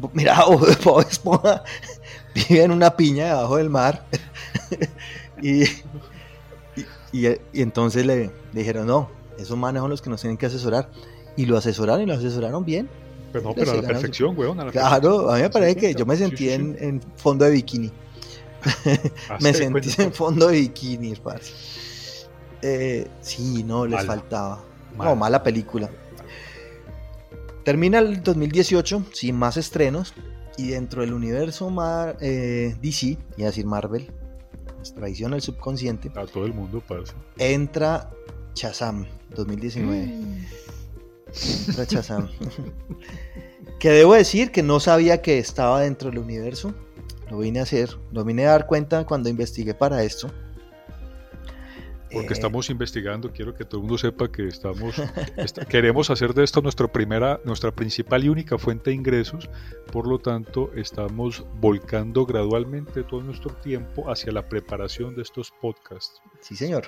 mira, Bob Esponja vive en una piña debajo del mar. y, y, entonces le, le dijeron, no, esos manes son los que nos tienen que asesorar. Y lo asesoraron y lo asesoraron bien. pero no, pero a la perfección, weón. a la Claro, a mí me parece que yo me sentí sí, sí. En, en fondo de bikini. perfección. Me sentí cuenta. en fondo de bikini, parce. Eh, sí, no, les faltaba. Mala. No, mala película. Termina el 2018 sin más estrenos Y dentro del universo Mar- eh, DC, y a decir Marvel, nos traiciona el subconsciente, A todo el mundo pasa. entra Shazam 2019. Entra Shazam. que debo decir que no sabía que estaba dentro del universo. Lo vine a hacer, lo vine a dar cuenta cuando investigué para esto. Porque Eh, estamos investigando, quiero que todo el mundo sepa que estamos est- queremos hacer de esto nuestra primera, nuestra principal y única fuente de ingresos, por lo tanto estamos volcando gradualmente todo nuestro tiempo hacia la preparación de estos podcasts. Sí, señor.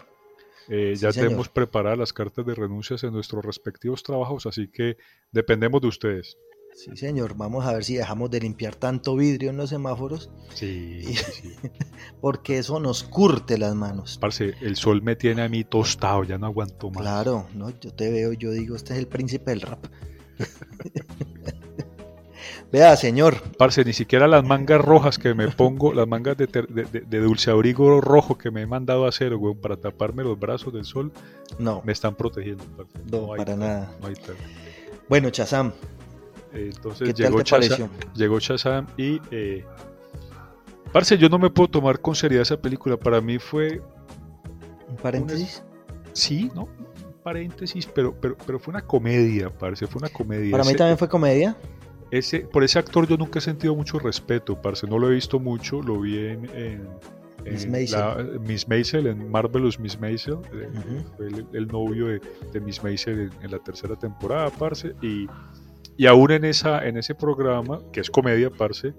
Eh, Sí, ya señor. tenemos preparadas las cartas de renuncias en nuestros respectivos trabajos, así que dependemos de ustedes. Sí, señor. Vamos a ver si dejamos de limpiar tanto vidrio en los semáforos, Sí, porque eso nos curte las manos. Parce, el sol me tiene a mí tostado, ya no aguanto más. Claro, ¿no? Yo te veo, yo digo, este es el príncipe del rap. Vea, señor, Parce, ni siquiera las mangas rojas que me pongo, las mangas de, ter- de, de- de dulce abrigo rojo que me he mandado a hacer, weón, para taparme los brazos del sol, no, me están protegiendo. parce. No, hay para tal, nada. No hay. Bueno, Chazam, Entonces ¿qué tal llegó, Shazam, llegó Shazam y... Eh, parce, yo no me puedo tomar con seriedad esa película. Para mí fue, Un paréntesis. sí, ¿no? Un paréntesis, pero, pero, pero fue una comedia, parce, fue una comedia. Para mí también fue comedia. Ese, por ese actor yo nunca he sentido mucho respeto, parce. No lo he visto mucho, lo vi en, en- Miss Maisel. la- Miss Maisel, en Marvelous Miss Maisel. eh. Fue el, el novio de, de Miss Maisel en, en la tercera temporada, parce. Y, y aún en, esa, en ese programa, que es comedia, parce,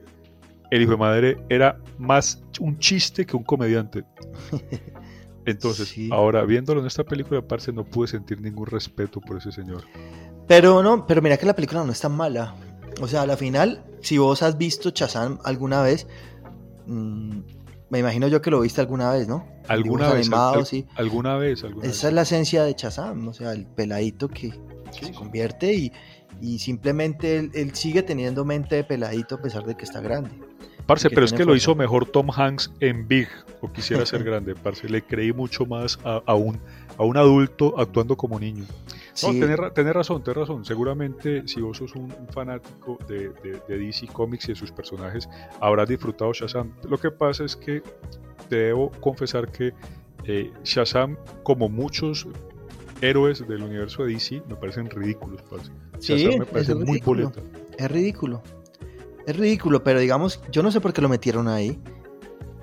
el hijo de madre era más un chiste que un comediante. Entonces, Sí. ahora viéndolo en esta película, parce, no pude sentir ningún respeto por ese señor. Pero no, pero mira que la película no es tan mala. O sea, a la final, si vos has visto Chazam alguna vez, mm, me imagino yo que lo viste alguna vez, ¿no? Alguna vez, al- animados, al- sí. alguna vez, alguna vez. Esa es la esencia de Chazam, o sea, el peladito que, que Sí, se convierte y, y simplemente él, él sigue teniendo mente de peladito a pesar de que está grande. Parce, pero es que lo hizo mejor Tom Hanks en Big, o quisiera ser grande, parce. Le creí mucho más a, a un, a un adulto actuando como niño. No, Sí, tenés, ra- tenés razón, tenés razón. Seguramente si vos sos un, un fanático de, de- de DC Comics y de sus personajes, habrás disfrutado Shazam. Lo que pasa es que te debo confesar que eh, Shazam, como muchos héroes del universo de DC, me parecen ridículos, parce. Sí, me es parece muy ridículo. boleta. es ridículo. Es ridículo, pero digamos, yo no sé por qué lo metieron ahí.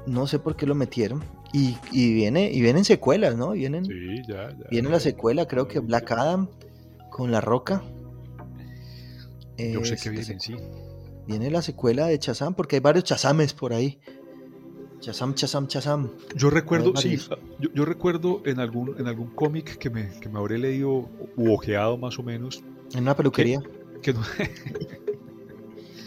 No sé por qué lo metieron. Y, y viene, y vienen secuelas, ¿no? Vienen, Sí, ya, ya. viene la secuela, creo que Black Adam con La Roca. Yo sé Es- que que vienen, sí. Viene la secuela de Chazam, porque hay varios Chazames por ahí. Chazam, Chazam, Chazam. Yo recuerdo, sí, yo recuerdo en algún, en algún cómic que me, que me habré leído u ojeado más o menos, En una peluquería.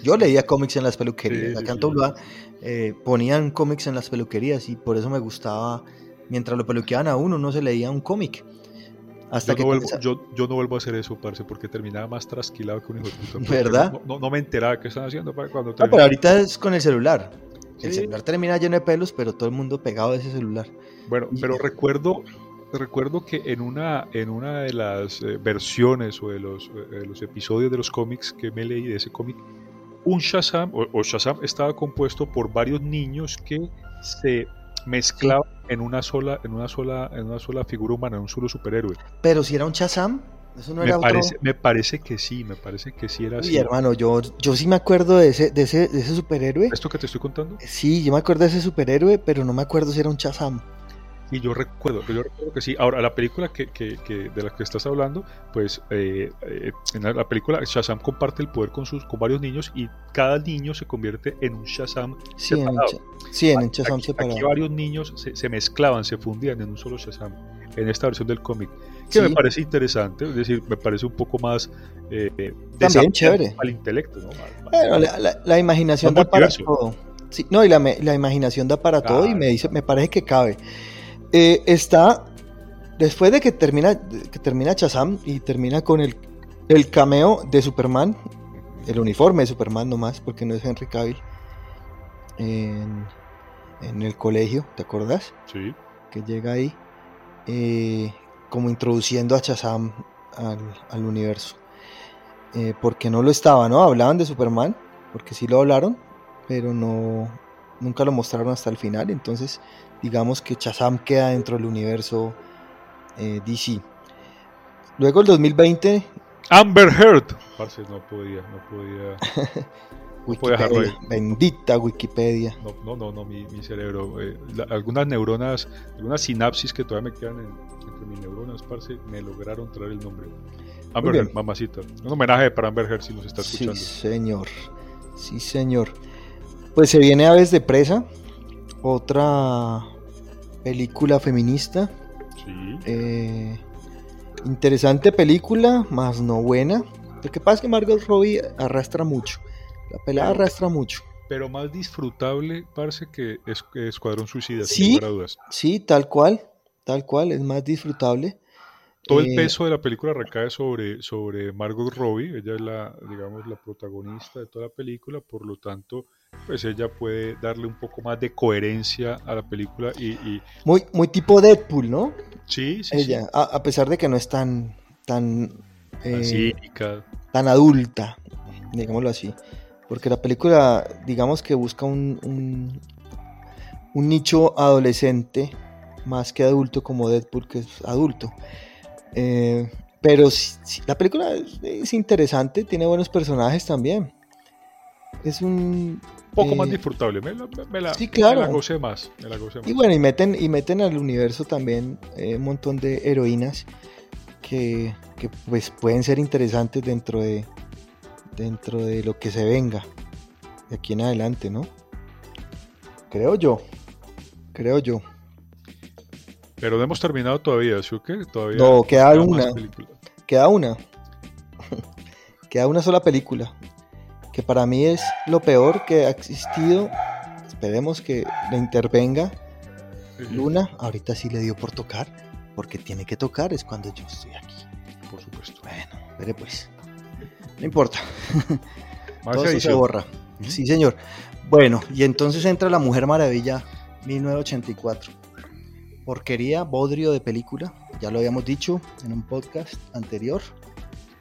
Yo leía cómics en las peluquerías. Sí, Acá en sí. Tuluá eh, ponían cómics en las peluquerías y por eso me gustaba. Mientras lo peluqueaban a uno, no se leía un cómic. Hasta yo, que no vuelvo, yo, yo no vuelvo a hacer eso, parce, porque terminaba más trasquilado que un hijo de puta. ¿Verdad? No, me enteraba qué están haciendo pa- cuando terminaba. pero ahorita es con el celular. El Sí. celular termina lleno de pelos, pero todo el mundo pegado a ese celular. Bueno, Y- pero recuerdo, recuerdo que en una, en una de las eh, versiones o de los, eh, de los episodios de los cómics que me leí de ese cómic, un Shazam o, o Shazam estaba compuesto por varios niños que se mezclaban en una sola, en una sola, en una sola figura humana, en un solo superhéroe. Pero si era un Chazam, eso no me era otro. parece, me parece que sí, me parece que sí era Uy, así. hermano, yo, yo sí me acuerdo de ese, de ese, de ese superhéroe. ¿Esto que te estoy contando? Sí, yo me acuerdo de ese superhéroe, pero no me acuerdo si era un Chazam. Y yo recuerdo, yo recuerdo que sí. Ahora, la película que, que- que- de la que estás hablando, pues eh, eh, en la, la película Shazam comparte el poder con sus con varios niños y cada niño se convierte en un Shazam. Sí, en un, Separado. sí, en un Chazam aquí, separado. aquí varios niños se, se mezclaban, se fundían en un solo Shazam en esta versión del cómic. Que Sí. me parece interesante, es decir, me parece un poco más eh, También desafiante chévere. al intelecto, ¿no? Bueno, la, la- la imaginación da para todo. Sí, no, y la, la imaginación da para todo y me dice, me parece que cabe. Eh, está después de que termina, que termina Chazam y termina con el, el cameo de Superman, el uniforme de Superman nomás, porque no es Henry Cavill, en, en el colegio, ¿te acuerdas? Sí, Que llega ahí, eh, como introduciendo a Chazam al, al universo. Eh, porque no lo estaba, ¿no? Hablaban de Superman porque sí lo hablaron, pero no nunca lo mostraron hasta el final, entonces digamos que Shazam queda dentro del universo eh, DC. Luego el 2020... Amber Heard. Parce, no podía, no podía... Wikipedia, bendita Wikipedia. No, no, no, no mi, mi cerebro. Eh, algunas neuronas, algunas sinapsis que todavía me quedan entre mis neuronas, parce, me lograron traer el nombre. Amber Heard, mamacita. Un homenaje para Amber Heard si nos está escuchando. Sí, señor. Sí, señor. Pues se viene Aves de Presa, otra película feminista. Sí. Eh, interesante película, más no buena. Lo que pasa es que Margot Robbie arrastra mucho. La pelada arrastra mucho. Pero más disfrutable, parece que es Escuadrón Suicida, sí, sin dudas. Sí, tal cual. Tal cual, es más disfrutable. Todo el eh, peso de la película recae sobre, sobre Margot Robbie, ella es la, digamos, la protagonista de toda la película, por lo tanto, pues ella puede darle un poco más de coherencia a la película y... Muy, muy tipo Deadpool, ¿no? Sí, sí. Ella, A, pesar de que no es tan... tan, eh, tan adulta, digámoslo así. Porque la película, digamos que busca un, un, un nicho adolescente más que adulto como Deadpool, que es adulto. Eh, pero la película es, interesante, tiene buenos personajes también. Es un... poco más eh, disfrutable, me la, sí, claro. me la gocé más, Y bueno, y meten, y meten al universo también eh, un montón de heroínas que, que, pues pueden ser interesantes dentro de, dentro de lo que se venga de aquí en adelante, ¿no? Creo yo, creo yo. Pero no hemos terminado todavía, ¿sí o qué? Todavía no, queda una. Queda una. queda una sola película. Que para mí es lo peor que ha existido. Esperemos que le intervenga. Luna, ahorita sí le dio por tocar. Porque tiene que tocar, es cuando yo estoy aquí. Por supuesto. Bueno, veré pues. No importa. Todo eso se borra. Sí, señor. Bueno, y entonces entra La Mujer Maravilla 1984 porquería, bodrio de película. Ya lo habíamos dicho en un podcast anterior.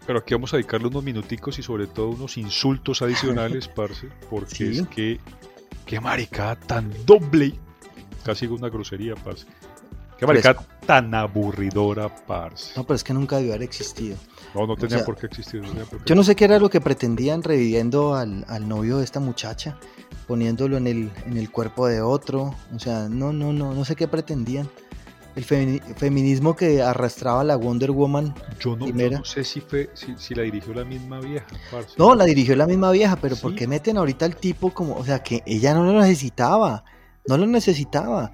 Pero aquí vamos a dedicarle unos minuticos y sobre todo unos insultos adicionales, parce, porque es que qué maricada tan doble, casi una grosería, parce. Qué maricada tan aburridora, parce. No, pero es que nunca debió haber existido. No, no tenía por qué existir. yo no sé qué era lo que pretendían reviviendo al, al novio de esta muchacha poniéndolo en el, en el cuerpo de otro. O sea, no, no, no, no sé qué pretendían. El feminismo que arrastraba la Wonder Woman. Yo no, no sé si, fue, si, la dirigió la misma vieja. No, la dirigió la misma vieja, pero ¿por qué meten ahorita al tipo como, o sea, que ella no lo necesitaba? No lo necesitaba.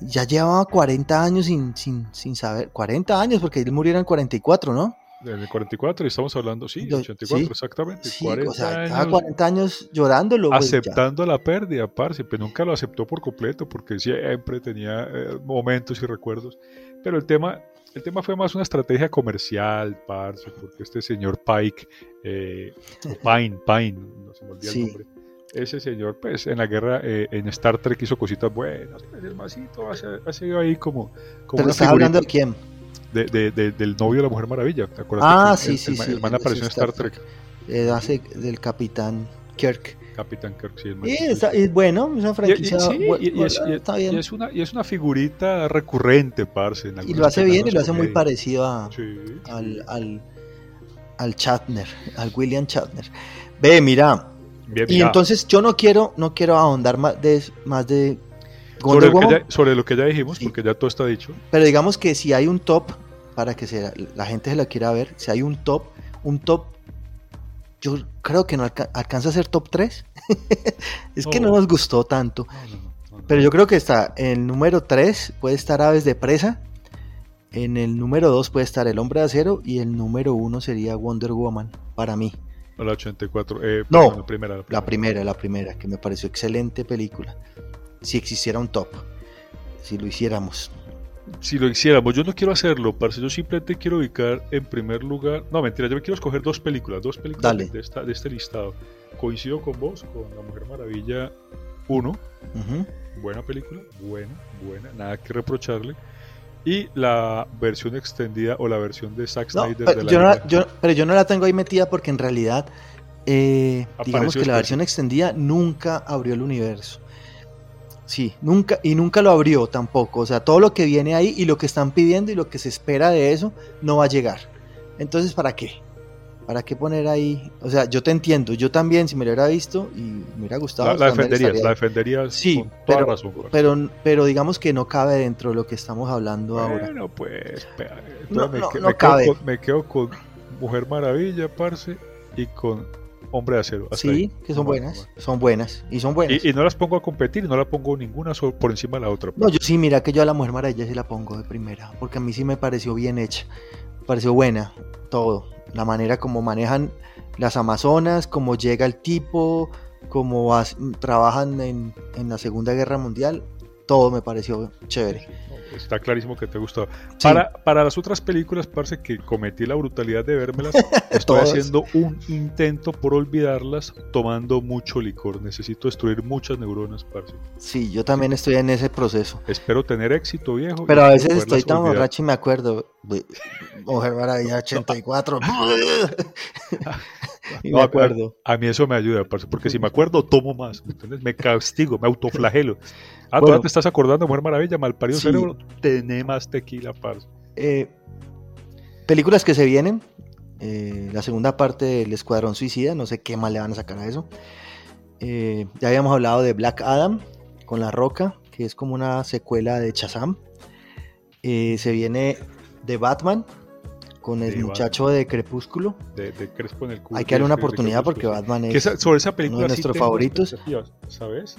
Ya llevaba 40 años sin, sin, sin saber, 40 años, porque él murió en 44, ¿no? En el 44 y estamos hablando, sí, 84, exactamente. 40 o sea, años, 40 años llorándolo. aceptando la pérdida, parce, pero nunca lo aceptó por completo porque siempre tenía eh, momentos y recuerdos. Pero el tema, el tema fue más una estrategia comercial, parce, porque este señor Pike, eh, Pine, Pine, no se me olvida el nombre. Ese señor, pues, en la guerra, eh, en Star Trek hizo cositas buenas. El masito ha, sido ahí como. como ¿Pero está hablando de quién? De, de, del novio de la Mujer Maravilla. ¿Te acuerdas? Ah, sí, el, sí, sí. El man apareció en Star Trek. Eh, hace del Capitán Kirk. Capitán Kirk, sí. bueno, esa franquicia. Y, está bien. y, es una, y es una figurita recurrente, parce. y lo hace bien y lo hace muy parecido a, al, al, al Shatner, al William Shatner. Ve, mira. y entonces yo no quiero, no quiero ahondar más de, más de sobre, lo que ya, sobre lo que ya dijimos, porque ya todo está dicho. Pero digamos que si hay un top, para que la gente se la quiera ver, si hay un top, un top, yo creo que no alcanza a ser top 3. es que no nos gustó tanto. Pero yo creo que está en el número 3 puede estar Aves de Presa. En el número 2 puede estar El Hombre de Acero. Y el número 1 sería Wonder Woman, para mí. La 84. Eh, no, la primera, la primera, la primera, la primera, que me pareció excelente película si existiera un top, si lo hiciéramos. Si lo hiciéramos, yo no quiero hacerlo, parce, yo simplemente quiero ubicar en primer lugar, no mentira, yo me quiero escoger dos películas, dos películas de, esta, de, este listado. Coincido con vos, con La Mujer Maravilla 1, buena película, buena, buena, nada que reprocharle. Y la versión extendida o la versión de Zack Snyder pero, de la yo no, yo, pero yo no la tengo ahí metida porque en realidad eh, digamos que la versión extendida nunca abrió el universo. Sí, nunca, y nunca lo abrió tampoco. O sea, todo lo que viene ahí y lo que están pidiendo y lo que se espera de eso no va a llegar. Entonces, ¿para qué? ¿Para qué poner ahí? O sea, yo te entiendo. Yo también, si me lo hubiera visto y me hubiera gustado. La, la defenderías, la defenderías Sí, con toda pero- razón. pero, pero digamos que no cabe dentro de lo que estamos hablando ahora. Bueno, pues, me, no me cabe. quedo con, me quedo con Mujer Maravilla, parce, y con Hombre de Acero. ahí. Sí, que son No buenas. Son buenas. Y son buenas. Y, y no las pongo a competir, no la pongo ninguna por encima de la otra. No, yo sí, mira que yo a la Mujer Maravilla sí la pongo de primera, porque a mí sí me pareció bien hecha, me pareció buena, todo, la manera como manejan las Amazonas, cómo llega el tipo, cómo trabajan en, en la Segunda Guerra Mundial, todo me pareció chévere. Está clarísimo que te gustó. Sí. Para, para las otras películas, parce, que cometí la brutalidad de vérmelas, estoy haciendo un intento por olvidarlas tomando mucho licor. Necesito destruir muchas neuronas, parce. Sí, yo también estoy en ese proceso, Espero tener éxito, viejo. pero a veces estoy tan olvidar. borracho y me acuerdo, Mujer Maravilla 84, y No, me a- acuerdo. A mí eso me ayuda, parce, porque si me acuerdo, tomo más. ¿me entiendes? Me castigo, me autoflagelo. Ah, Bueno. todavía te estás acordando, Mujer Maravilla, malparido Sí. cerebro. Tené más tequila, parce. Eh, películas que se vienen. eh, la segunda parte del Escuadrón Suicida. No sé qué más le van a sacar a eso. Eh, ya habíamos hablado de Black Adam con La Roca, que es como una secuela de Shazam. Se viene de Batman con el muchacho de Crepúsculo. De, de Crespo en el culo. Hay que darle una oportunidad porque. Batman Que es. esa- sobre esa película uno de nuestros favoritos. ¿Sabes?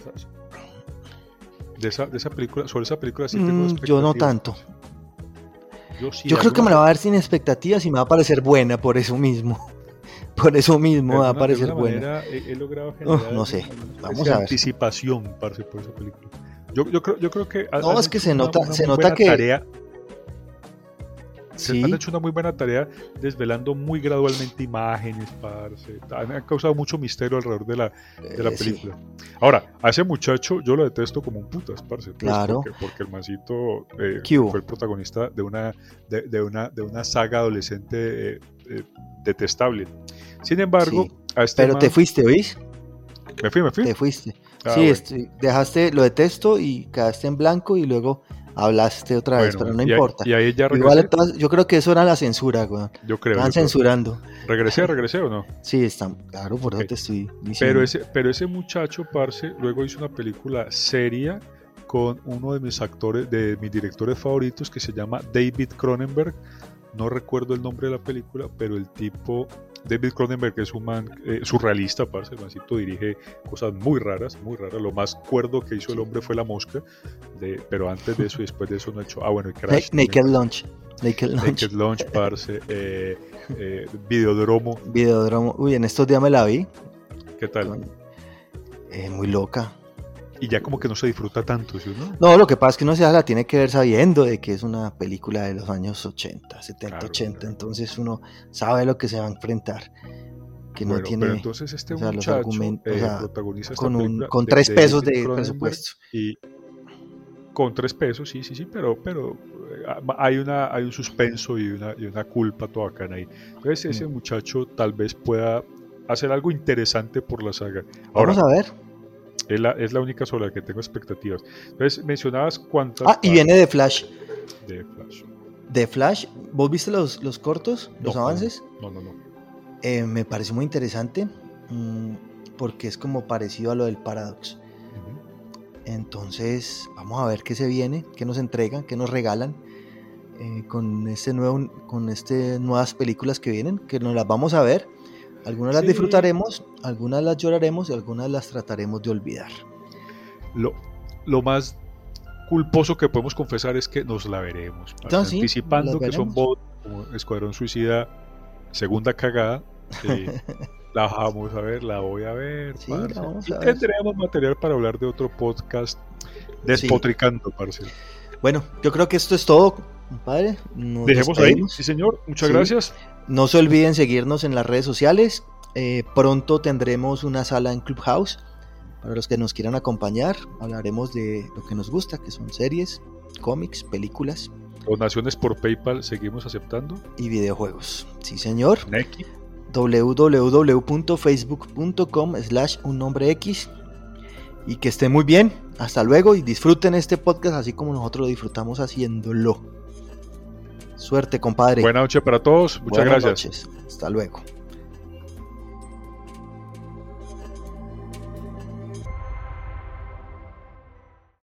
De esa, de esa película, sobre esa película sí tengo Mm, yo no tanto. Yo, sí, Yo creo que me la va a ver sin expectativas y me va a parecer buena por eso mismo. Por eso mismo va a parecer buena. He, he logrado generar no sé. Vamos a ver. anticipación, parce, por esa película. Yo, yo, creo, yo creo que No, es que se nota- una se nota que- tarea Sí. han hecho una muy buena tarea desvelando muy gradualmente imágenes, parce. Han, han causado mucho misterio alrededor de la, de la Eh, sí. película. Ahora, a ese muchacho yo lo detesto como un putas, parce. pues, Claro. Porque, porque el mancito eh, fue el protagonista de una, de, de una, de una saga adolescente eh, detestable. Sin embargo, Sí. a este Pero te fuiste, ¿oís? me fui, me fui. Te fuiste. Ah, sí, bueno. dejaste lo detesto y quedaste en blanco y luego hablaste otra vez, Bueno, pero no y importa. Y ahí ya regresé. Igual entonces, yo creo que eso era la censura, weón. yo creo. Estaban censurando. Regresé, regresé o no. Sí, están, claro, por Ok. eso te estoy diciendo. Pero ese, pero ese muchacho, parce, luego hizo una película seria con uno de mis actores, de mis directores favoritos, que se llama David Cronenberg. No recuerdo el nombre de la película, pero el tipo, David Cronenberg es un man eh, surrealista, parce, el mancito dirige cosas muy raras, muy raras. Lo más cuerdo que hizo el hombre fue La Mosca, de, pero antes de eso y después de eso no ha hecho... Ah, bueno, y Crash. Naked Launch. Naked Launch. Naked Launch, parce, eh, eh, Videodromo, Videodromo. Uy, en estos días me la vi. ¿qué tal? eh, muy loca. Y ya como que no se disfruta tanto, ¿sí, no? No, lo que pasa es que uno se la tiene que ver sabiendo de que es una película de los años 80, 70, Claro, 80. claro. Entonces uno sabe lo que se va a enfrentar. Que no Bueno, tiene. pero entonces este o sea, los muchacho argumentos, eh, o sea, protagoniza con, un, con de- tres de pesos de Cronenberg presupuesto. y con tres pesos, sí, sí, sí, pero, pero eh, hay una, hay un suspenso y una, y una culpa toda bacana ahí. Entonces ese Mm. muchacho tal vez pueda hacer algo interesante por la saga. Ahora, Vamos a ver. Es la, es la única sobre la que tengo expectativas. Entonces mencionabas cuántas Ah, y viene de Flash. de Flash. De Flash, ¿vos viste los, los cortos, los No, avances? No, no, no. Eh, me pareció muy interesante mm, porque es como parecido a lo del Paradox. Entonces, vamos a ver qué se viene, qué nos entregan, qué nos regalan eh, con este nuevo, con este nuevas películas que vienen, que nos las vamos a ver. Algunas las Sí. disfrutaremos, algunas las lloraremos y algunas las trataremos de olvidar. Lo, lo más culposo que podemos confesar es que nos la veremos. sí, anticipando que son bots como Escuadrón Suicida, segunda cagada. eh, la vamos a ver, la voy a ver. Sí, la vamos y a ver. tendremos material para hablar de otro podcast despotricando, parce. Bueno, yo creo que esto es todo, compadre. Nos Dejemos ahí, despedimos. sí señor, muchas Sí. gracias. No se olviden seguirnos en las redes sociales. Eh, pronto tendremos una sala en Clubhouse. Para los que nos quieran acompañar, hablaremos de lo que nos gusta, que son series, cómics, películas Donaciones por PayPal seguimos aceptando. y videojuegos. Sí, señor. Neki. www.facebook.com slash un nombre X y que estén muy bien. Hasta luego y disfruten este podcast así como nosotros lo disfrutamos haciéndolo. Suerte, compadre. Buenas noches para todos. Muchas Buenas gracias. noches. Hasta luego.